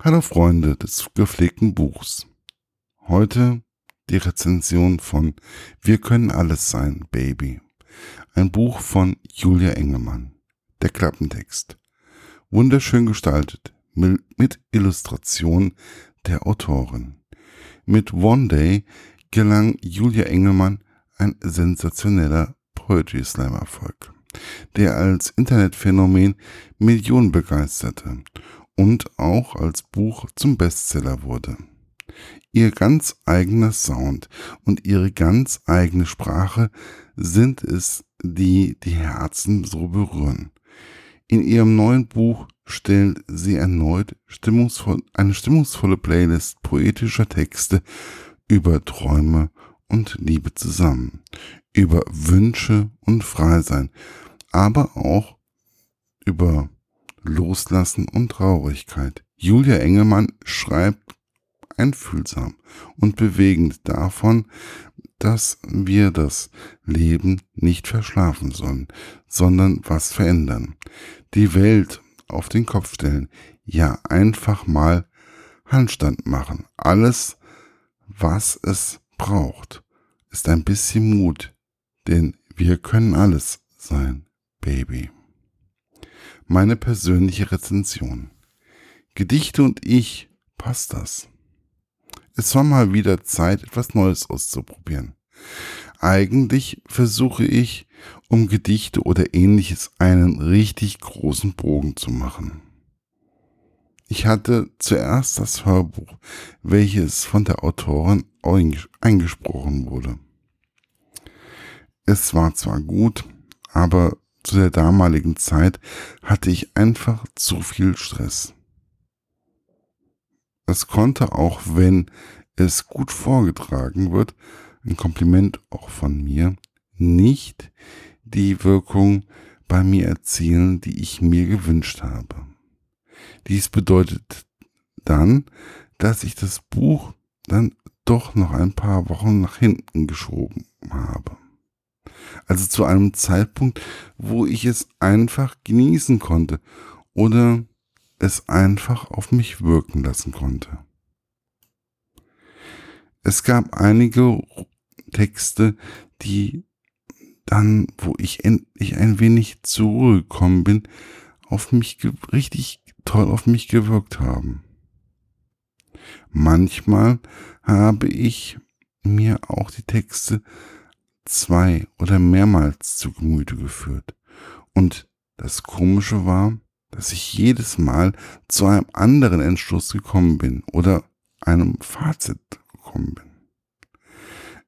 Hallo Freunde des gepflegten Buchs. Heute die Rezension von Wir können alles sein, Baby. Ein Buch von Julia Engelmann. Der Klappentext. Wunderschön gestaltet mit Illustration der Autorin. Mit One Day gelang Julia Engelmann ein sensationeller Poetry Slam Erfolg, der als Internetphänomen Millionen begeisterte und auch als Buch zum Bestseller wurde. Ihr ganz eigener Sound und ihre ganz eigene Sprache sind es, die die Herzen so berühren. In ihrem neuen Buch stellt sie erneut stimmungsvoll, eine stimmungsvolle Playlist poetischer Texte über Träume und Liebe zusammen, über Wünsche und Freisein, aber auch über Loslassen und Traurigkeit. Julia Engelmann schreibt einfühlsam und bewegend davon, dass wir das Leben nicht verschlafen sollen, sondern was verändern. Die Welt auf den Kopf stellen, ja einfach mal Handstand machen. Alles, was es braucht, ist ein bisschen Mut, denn wir können alles sein, Baby meine persönliche Rezension. Gedichte und ich, passt das? Es war mal wieder Zeit, etwas Neues auszuprobieren. Eigentlich versuche ich, um Gedichte oder ähnliches einen richtig großen Bogen zu machen. Ich hatte zuerst das Hörbuch, welches von der Autorin eingesprochen wurde. Es war zwar gut, aber zu der damaligen Zeit hatte ich einfach zu viel Stress. Es konnte auch, wenn es gut vorgetragen wird, ein Kompliment auch von mir, nicht die Wirkung bei mir erzielen, die ich mir gewünscht habe. Dies bedeutet dann, dass ich das Buch dann doch noch ein paar Wochen nach hinten geschoben habe. Also zu einem Zeitpunkt, wo ich es einfach genießen konnte oder es einfach auf mich wirken lassen konnte. Es gab einige Texte, die dann, wo ich endlich ein wenig zurückgekommen bin, auf mich richtig toll auf mich gewirkt haben. Manchmal habe ich mir auch die Texte zwei oder mehrmals zu Gemüte geführt. Und das Komische war, dass ich jedes Mal zu einem anderen Entschluss gekommen bin oder einem Fazit gekommen bin.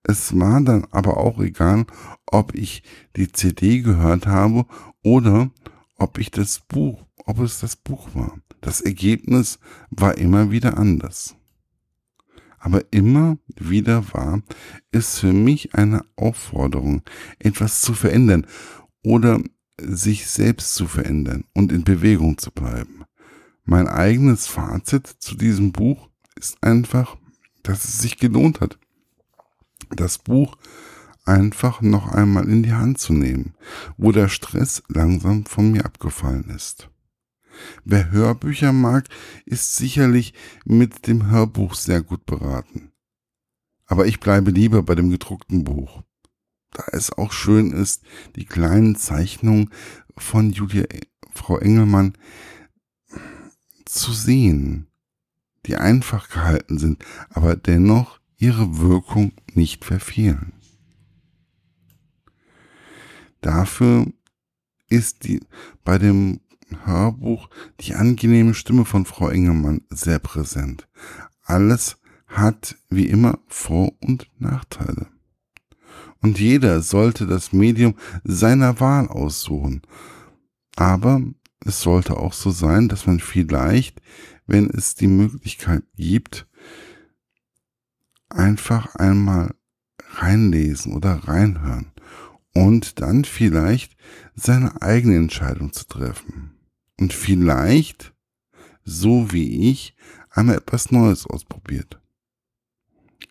Es war dann aber auch egal, ob ich die CD gehört habe oder ob ich das Buch, ob es das Buch war. Das Ergebnis war immer wieder anders aber immer wieder war es für mich eine Aufforderung, etwas zu verändern oder sich selbst zu verändern und in Bewegung zu bleiben. Mein eigenes Fazit zu diesem Buch ist einfach, dass es sich gelohnt hat, das Buch einfach noch einmal in die Hand zu nehmen, wo der Stress langsam von mir abgefallen ist. Wer Hörbücher mag, ist sicherlich mit dem Hörbuch sehr gut beraten. Aber ich bleibe lieber bei dem gedruckten Buch. Da es auch schön ist, die kleinen Zeichnungen von Julia Frau Engelmann zu sehen, die einfach gehalten sind, aber dennoch ihre Wirkung nicht verfehlen. Dafür ist die bei dem Hörbuch die angenehme Stimme von Frau Engelmann sehr präsent. Alles hat wie immer Vor- und Nachteile. Und jeder sollte das Medium seiner Wahl aussuchen. Aber es sollte auch so sein, dass man vielleicht, wenn es die Möglichkeit gibt, einfach einmal reinlesen oder reinhören und dann vielleicht seine eigene Entscheidung zu treffen und vielleicht, so wie ich, einmal etwas Neues ausprobiert.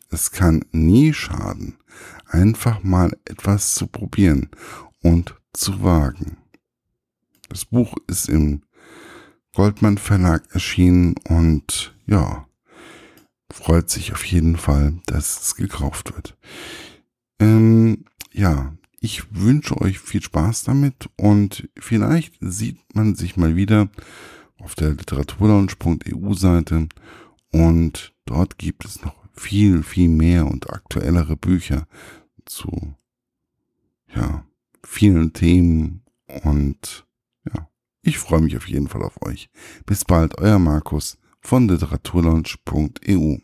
Es kann nie schaden, einfach mal etwas zu probieren und zu wagen. Das Buch ist im Goldmann Verlag erschienen und ja, freut sich auf jeden Fall, dass es gekauft wird. Ähm, ja, ich wünsche euch viel Spaß damit und vielleicht sieht man sich mal wieder auf der literaturlaunch.eu Seite und dort gibt es noch viel, viel mehr und aktuellere Bücher zu, ja, vielen Themen und ja, ich freue mich auf jeden Fall auf euch. Bis bald, euer Markus von literaturlaunch.eu.